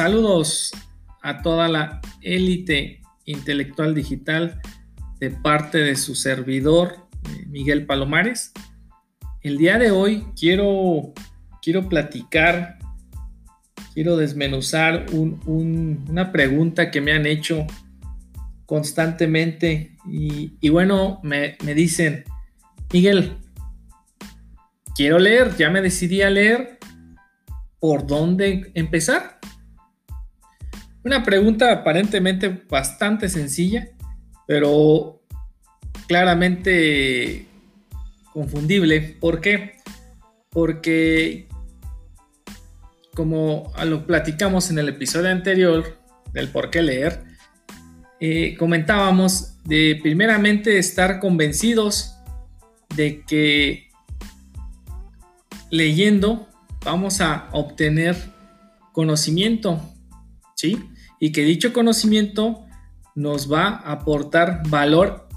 saludos a toda la élite intelectual digital de parte de su servidor eh, Miguel Palomares. El día de hoy quiero, quiero platicar, quiero desmenuzar una pregunta que me han hecho constantemente y, bueno, me, me dicen, Miguel, quiero leer, ya me decidí a leer, ¿por dónde empezar? Una pregunta aparentemente bastante sencilla, pero claramente confundible. ¿Por qué? Porque como lo platicamos en el episodio anterior del por qué leer, eh, comentábamos de primeramente estar convencidos de que leyendo vamos a obtener conocimiento, ¿sí? Y que dicho conocimiento nos va a aportar valor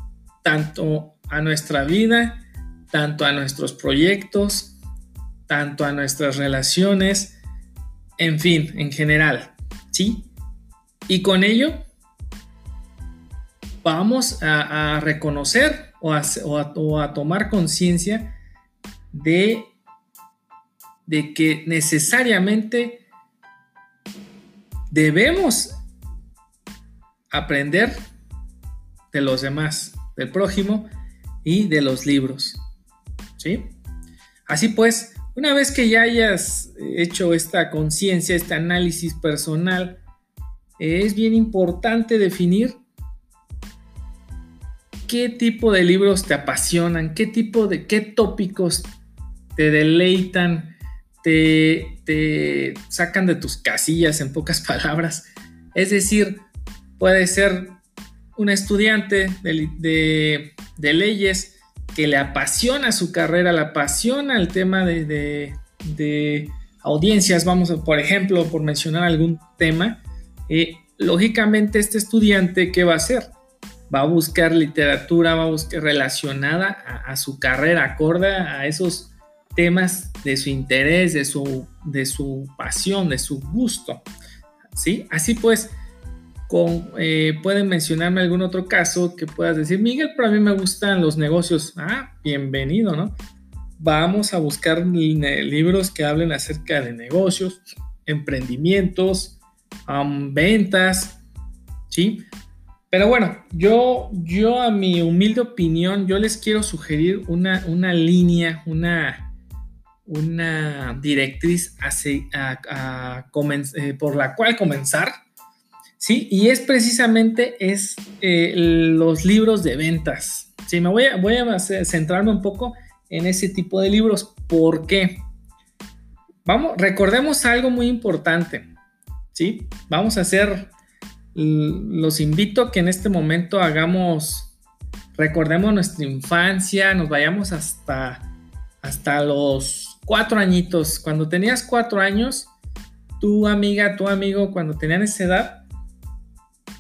tanto a nuestra vida, tanto a nuestros proyectos, tanto a nuestras relaciones, en fin, en general, ¿sí? Y con ello vamos a, reconocer o a tomar conciencia de de que necesariamente debemos aprender de los demás, del prójimo y de los libros. ¿Sí? Así pues, una vez que ya hayas hecho esta conciencia, este análisis personal, es bien importante definir qué tipo de libros te apasionan, qué tipo de, qué tópicos te deleitan, te, sacan de tus casillas, en pocas palabras. Es decir, puede ser un estudiante de, leyes que le apasiona su carrera, le apasiona el tema de, audiencias, vamos, por ejemplo, por mencionar algún tema, eh, lógicamente este estudiante, ¿qué va a hacer? Va a buscar literatura, va a buscar relacionada a, a su carrera, acorde a esos temas de su interés, de su, de su pasión, de su gusto. ¿sí? Así pues, eh, pueden mencionarme algún otro caso que puedas decir, Miguel, pero a mí me gustan los negocios. Ah, bienvenido, ¿no? Vamos a buscar libros que hablen acerca de negocios, emprendimientos, ventas, ¿sí? Pero bueno, yo, yo a mi humilde opinión, yo les quiero sugerir una, una línea, una, una directriz eh, por la cual comenzar, ¿sí? Y es precisamente es, eh, los libros de ventas. Sí, me voy a, centrarme un poco en ese tipo de libros. ¿Por qué? Vamos, recordemos algo muy importante, ¿sí? Vamos a hacer, los invito a que en este momento hagamos, recordemos nuestra infancia, nos vayamos hasta, hasta los cuatro añitos. Cuando tenías cuatro años, tu amiga, tu amigo, cuando tenían esa edad,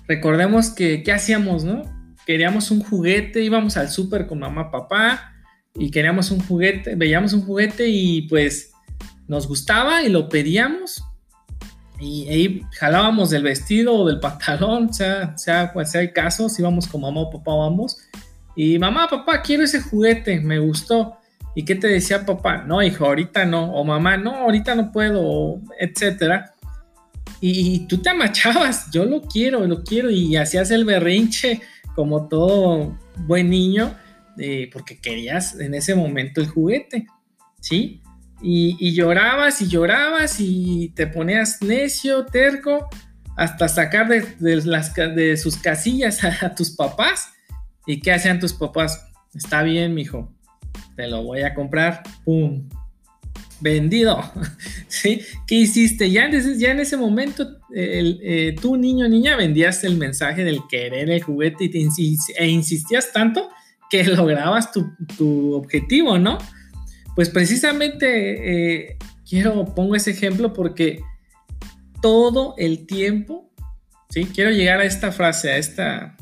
recordemos que, ¿qué hacíamos, no? Queríamos un juguete, íbamos al súper con mamá, papá, y queríamos un juguete, veíamos un juguete y pues nos gustaba y lo pedíamos. Y ahí jalábamos del vestido o del pantalón, sea, sea cual sea el caso, si íbamos con mamá o papá, vamos. Y mamá, papá, quiero ese juguete, me gustó. ¿Y qué te decía papá? No, hijo, ahorita no. O mamá, no, ahorita no puedo, etcétera. Y, tú te amachabas, yo lo quiero, lo quiero. Y hacías el berrinche como todo buen niño, eh, porque querías en ese momento el juguete, ¿sí? Y, llorabas y llorabas y te ponías necio, terco, hasta sacar de, sus casillas a, a tus papás. ¿Y qué hacían tus papás? Está bien, mijo, te lo voy a comprar, ¡pum! Vendido, ¿sí? ¿Qué hiciste? Ya en, ese momento, el, eh, tú niño niña vendías el mensaje del querer el juguete y te e insistías tanto que lograbas tu, objetivo, ¿no? Pues precisamente eh, quiero, pongo ese ejemplo porque todo el tiempo, ¿sí? Quiero llegar a esta frase, a esta,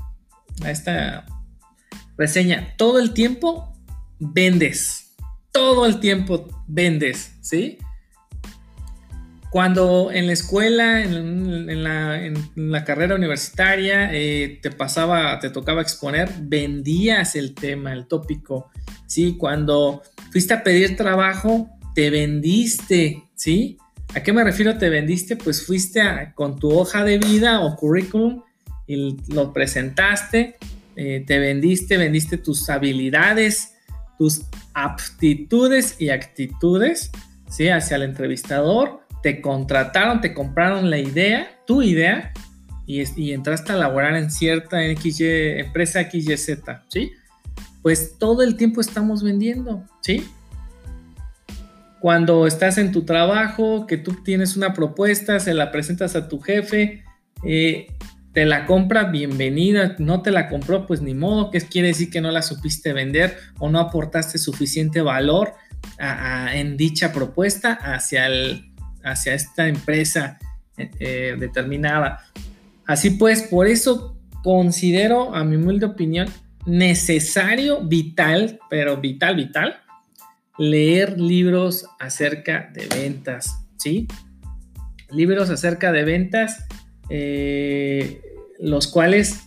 a esta reseña, todo el tiempo vendes. Todo el tiempo vendes, ¿sí? cuando en la escuela, en, la, carrera universitaria, eh, te pasaba, te tocaba exponer, vendías el tema, el tópico, ¿sí? Cuando fuiste a pedir trabajo, te vendiste, ¿sí? ¿A qué me refiero te vendiste? Pues fuiste con tu hoja de vida o currículum y lo presentaste, eh, te vendiste, vendiste tus habilidades, tus aptitudes y actitudes. Hacia el entrevistador te contrataron, te compraron la idea, tu idea, y, entraste a laborar en cierta XY, empresa XYZ, ¿sí? Pues todo el tiempo estamos vendiendo, ¿sí? Cuando estás en tu trabajo, que tú tienes una propuesta, se la presentas a tu jefe, eh, te la compra, bienvenida, no te la compró, pues ni modo, que quiere decir que no la supiste vender o no aportaste suficiente valor en dicha propuesta hacia el, hacia esta empresa eh, eh, determinada. Así pues, por eso considero, a mi humilde opinión, necesario, vital, pero vital, vital, leer libros acerca de ventas, ¿sí? Libros acerca de ventas, eh, los cuales,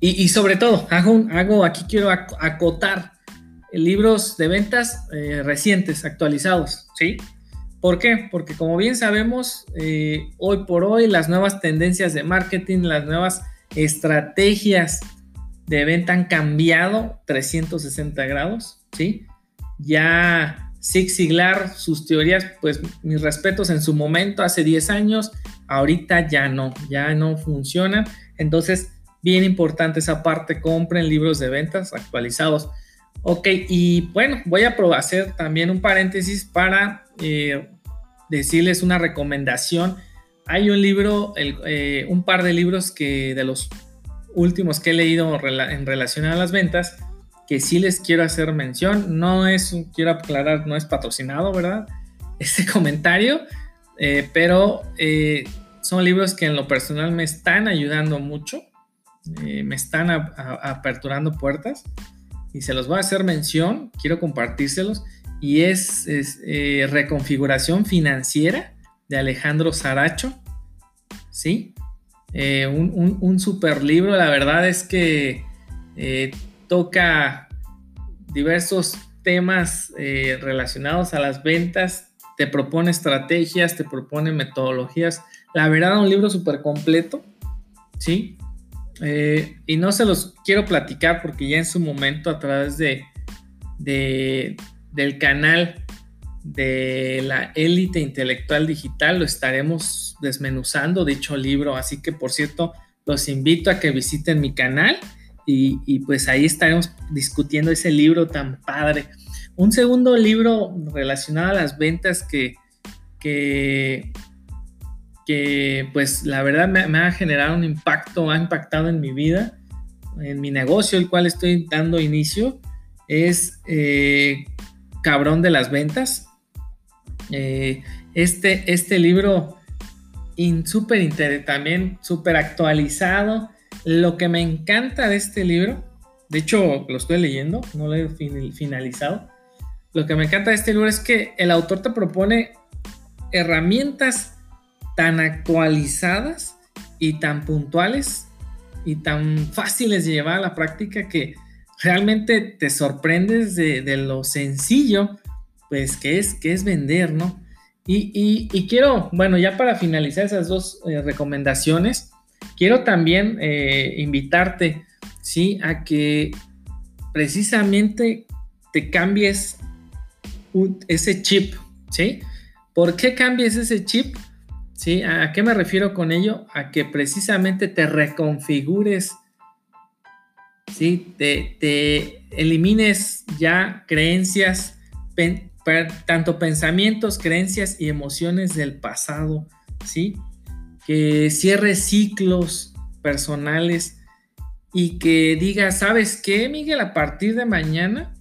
y, sobre todo, hago, hago, aquí quiero acotar libros de ventas recientes, actualizados, ¿sí? ¿Por qué? Porque como bien sabemos, eh, hoy por hoy las nuevas tendencias de marketing, las nuevas estrategias de venta han cambiado 360 grados, ¿sí? Ya Zig Ziglar, sus teorías, pues mis respetos en su momento, hace 10 años, ahorita ya no, ya no funcionan. Entonces, bien importante esa parte, compren libros de ventas actualizados. Ok, y bueno, voy a hacer también un paréntesis para eh, decirles una recomendación. Hay un libro, eh, un par de libros que de los últimos que he leído en relación a las ventas, que sí les quiero hacer mención. No es, quiero aclarar, no es patrocinado, ¿verdad? Este comentario, eh, pero eh, son libros que en lo personal me están ayudando mucho, me están aperturando puertas y se los voy a hacer mención, quiero compartírselos y es, eh, Reconfiguración Financiera de Alejandro Saracho. ¿Sí? Eh, un, super libro, la verdad es que eh, toca diversos temas relacionados a las ventas, te propone estrategias, te propone metodologías. La verdad, un libro súper completo, ¿sí? y no se los quiero platicar porque ya en su momento a través de, del canal de la élite intelectual digital lo estaremos desmenuzando dicho libro así que por cierto los invito a que visiten mi canal y, pues ahí estaremos discutiendo ese libro tan padre un segundo libro relacionado a las ventas que que, pues la verdad me, ha generado un impacto ha impactado en mi vida en mi negocio el cual estoy dando inicio es eh, cabrón de las ventas. Eh, este, este libro súper también súper actualizado. Lo que me encanta de este libro, de hecho lo estoy leyendo, no lo he finalizado. Lo que me encanta de este libro es que el autor te propone herramientas tan actualizadas y tan puntuales y tan fáciles de llevar a la práctica que realmente te sorprendes de, lo sencillo, pues, que es, que es vender, ¿no? Y, quiero, bueno, ya para finalizar esas dos eh, recomendaciones, quiero también eh, invitarte, ¿sí? A que precisamente te cambies ese chip, ¿sí? ¿Por qué cambies ese chip? ¿Sí? ¿A qué me refiero con ello? A que precisamente te reconfigures ¿sí? Te, elimines ya creencias, tanto pensamientos, creencias y emociones del pasado, ¿sí? Que cierres ciclos personales y que digas, ¿sabes qué, Miguel? A partir de mañana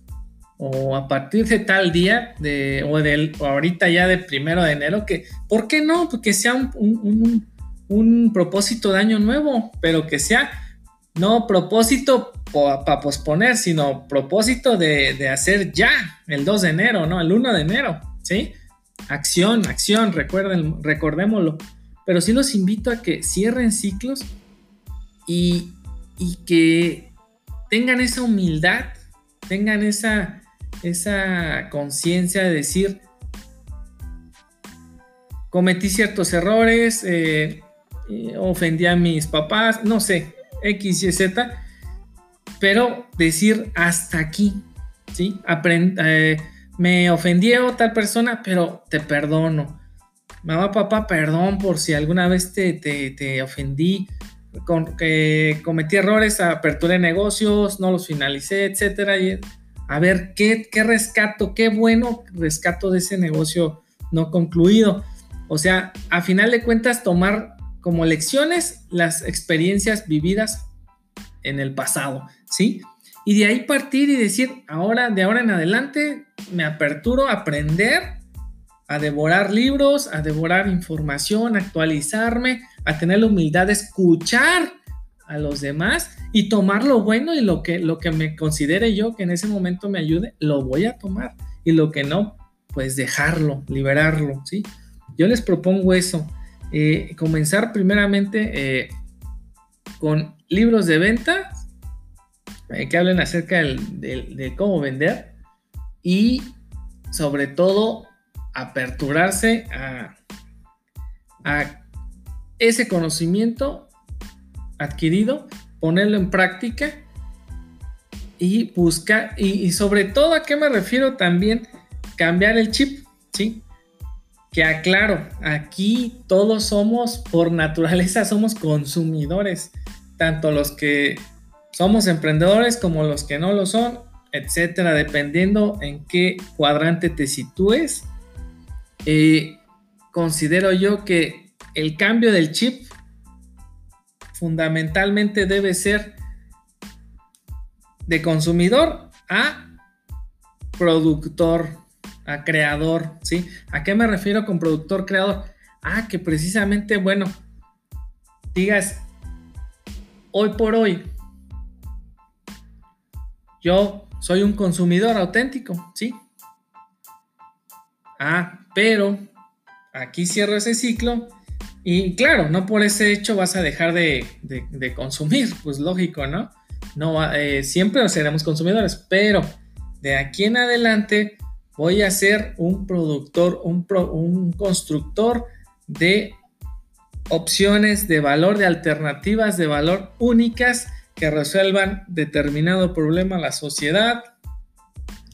o a partir de tal día de, o, del, ahorita ya de primero de enero, que, ¿por qué no? Porque sea un, un propósito de año nuevo, pero que sea no propósito para posponer, sino propósito de, hacer ya el 2 de enero, ¿no? El 1 de enero, ¿sí? acción, acción, recuerden, recordémoslo. Pero sí los invito a que cierren ciclos y, y que tengan esa humildad, tengan esa, esa conciencia de decir, cometí ciertos errores, eh, ofendí a mis papás, no sé, X, Y, Z, pero decir hasta aquí, ¿sí? Eh, me ofendió tal persona, pero te perdono. Mamá, papá, perdón por si alguna vez te, te, ofendí, con, que cometí errores, apertura de negocios, no los finalicé, etcétera. Y, a ver, ¿qué, ¿qué rescato? ¿Qué bueno rescato de ese negocio no concluido? O sea, a final de cuentas, tomar como lecciones las experiencias vividas en el pasado, ¿sí? Y de ahí partir y decir, ahora, de ahora en adelante, me aperturo a aprender, a devorar libros, a devorar información, a actualizarme, a tener la humildad de escuchar a los demás y tomar lo bueno y lo que, lo que me considere yo que en ese momento me ayude, lo voy a tomar. Y lo que no, pues dejarlo, liberarlo, ¿sí? Yo les propongo eso, eh, comenzar primeramente eh, con libros de venta eh, que hablen acerca de cómo vender y sobre todo aperturarse a, ese conocimiento adquirido, ponerlo en práctica y buscar, y, sobre todo a qué me refiero también, cambiar el chip, ¿sí? Que aclaro, aquí todos somos, por naturaleza, somos consumidores tanto los que somos emprendedores como los que no lo son, etcétera, dependiendo en qué cuadrante te sitúes. Eh, considero yo que el cambio del chip fundamentalmente debe ser de consumidor a productor, a creador, ¿sí? ¿A qué me refiero con productor creador? Ah, que precisamente, bueno, digas, hoy por hoy, yo soy un consumidor auténtico, ¿sí? Ah, pero aquí cierro ese ciclo y claro, no por ese hecho vas a dejar de, consumir, pues lógico, ¿no? No, eh, siempre seremos consumidores, pero de aquí en adelante voy a ser un productor, un, un constructor de opciones de valor, de alternativas de valor únicas que resuelvan determinado problema a la sociedad,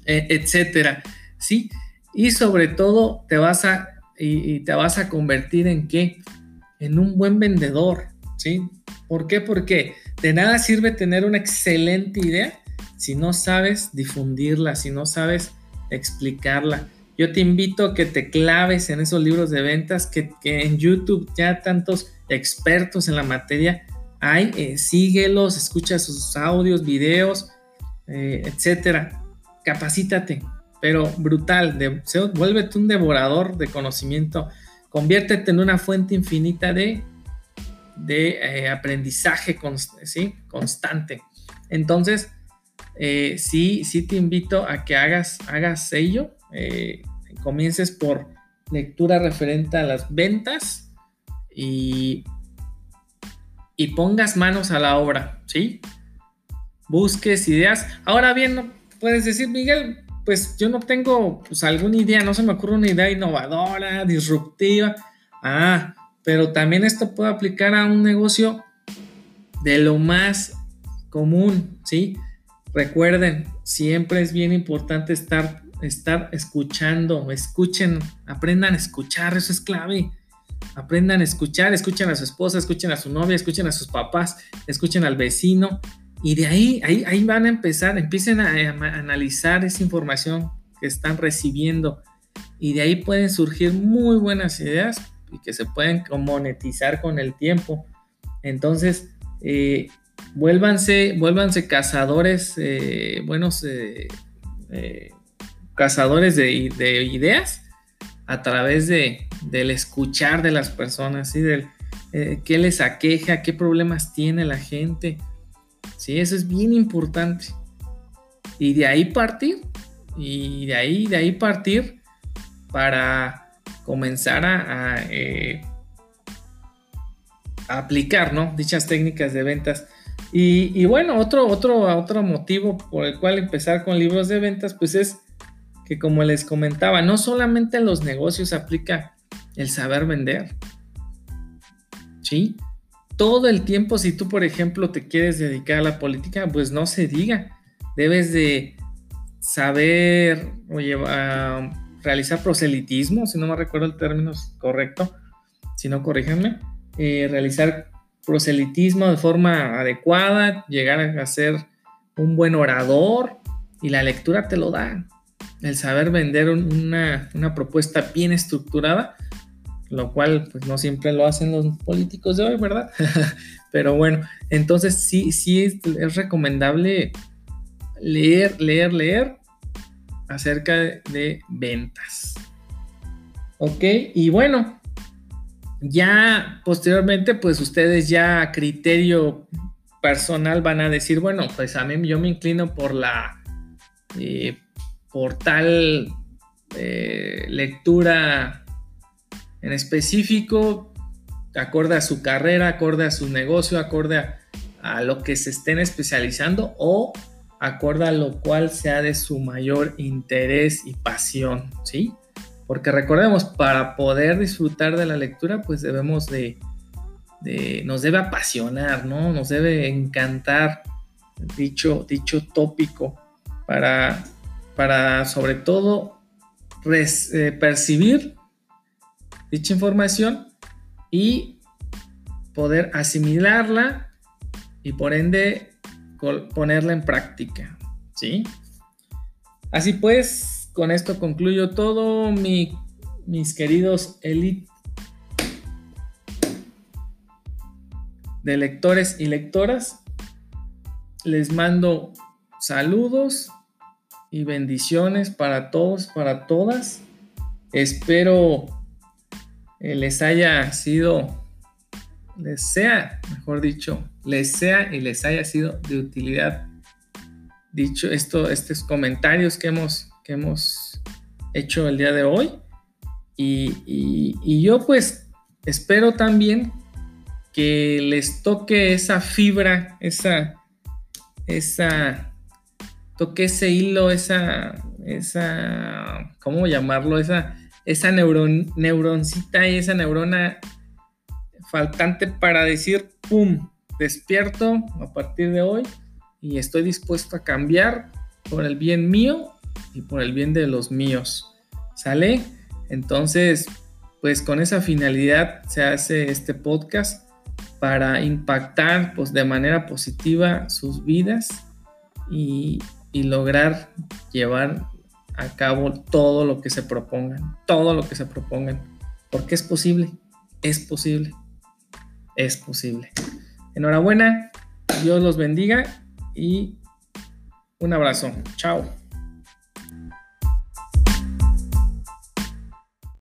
e, etcétera, ¿sí? Y sobre todo te vas a y, te vas a convertir en qué? En un buen vendedor, ¿sí? ¿Por qué? Porque de nada sirve tener una excelente idea si no sabes difundirla, si no sabes explicarla. Yo te invito a que te claves en esos libros de ventas, que, en YouTube ya tantos expertos en la materia hay, eh, síguelos, escucha sus audios, videos, eh, etcétera. Capacítate, pero brutal, de, vuélvete un devorador de conocimiento, conviértete en una fuente infinita de, de eh, aprendizaje constante. Entonces, sí, sí te invito a que hagas, hagas ello comiences por lectura referente a las ventas y, y pongas manos a la obra, ¿sí? Busques ideas. Ahora bien, puedes decir, Miguel, pues yo no tengo pues, alguna idea, no se me ocurre una idea innovadora, disruptiva. Ah, pero también esto puede aplicar a un negocio de lo más común, ¿sí? Recuerden, siempre es bien importante estar estar escuchando, escuchen, aprendan a escuchar, eso es clave. Aprendan a escuchar, escuchen a su esposa, escuchen a su novia, escuchen a sus papás, escuchen al vecino y de ahí, ahí, ahí van a empezar, empiecen a, analizar esa información que están recibiendo y de ahí pueden surgir muy buenas ideas y que se pueden monetizar con el tiempo. Entonces, eh, vuélvanse, cazadores, eh, buenos eh, cazadores de, ideas a través de, del escuchar de las personas, ¿sí? Del, eh, qué les aqueja, qué problemas tiene la gente. Sí, eso es bien importante. Y de ahí partir, y de ahí, de ahí partir para comenzar a, eh, aplicar ¿no? dichas técnicas de ventas. Y, bueno, otro, otro, otro motivo por el cual empezar con libros de ventas, pues es que como les comentaba, no solamente en los negocios aplica el saber vender. ¿Sí? Todo el tiempo, si tú, por ejemplo, te quieres dedicar a la política, pues no se diga. Debes de saber oye, realizar proselitismo, si no me recuerdo el término correcto, si no, corríjanme, eh, realizar proselitismo de forma adecuada, llegar a ser un buen orador y la lectura te lo da. El saber vender una, propuesta bien estructurada, lo cual pues no siempre lo hacen los políticos de hoy, ¿verdad? Pero bueno, entonces sí, sí es recomendable leer, leer, leer acerca de ventas. Ok, y bueno, ya posteriormente, pues ustedes ya a criterio personal van a decir, bueno, pues a mí yo me inclino por la, eh, por tal eh, lectura en específico, acorde a su carrera, acorde a su negocio, acorde a, lo que se estén especializando o acorde a lo cual sea de su mayor interés y pasión, ¿sí? Porque recordemos, para poder disfrutar de la lectura, pues debemos de, nos debe apasionar, ¿no? Nos debe encantar dicho, dicho tópico para, para sobre todo eh, percibir dicha información y poder asimilarla y por ende ponerla en práctica, ¿sí? Así pues, con esto concluyo todo, mis queridos elite de lectores y lectoras. Les mando saludos y bendiciones para todos, para todas. Espero les haya sido les sea, mejor dicho, les sea y les haya sido de utilidad. Dicho esto, estos comentarios que hemos, que hemos hecho el día de hoy. Y, yo pues espero también que les toque esa fibra, esa, esa, toque ese hilo, esa, esa, ¿cómo llamarlo? Esa, esa neuron, neuroncita y esa neurona faltante para decir, ¡pum!, despierto a partir de hoy y estoy dispuesto a cambiar por el bien mío y por el bien de los míos. ¿Sale? Entonces, pues con esa finalidad se hace este podcast para impactar pues, de manera positiva sus vidas y, y lograr llevar a cabo todo lo que se propongan, todo lo que se propongan, porque es posible, es posible es posible. Enhorabuena, Dios los bendiga y un abrazo. Chao.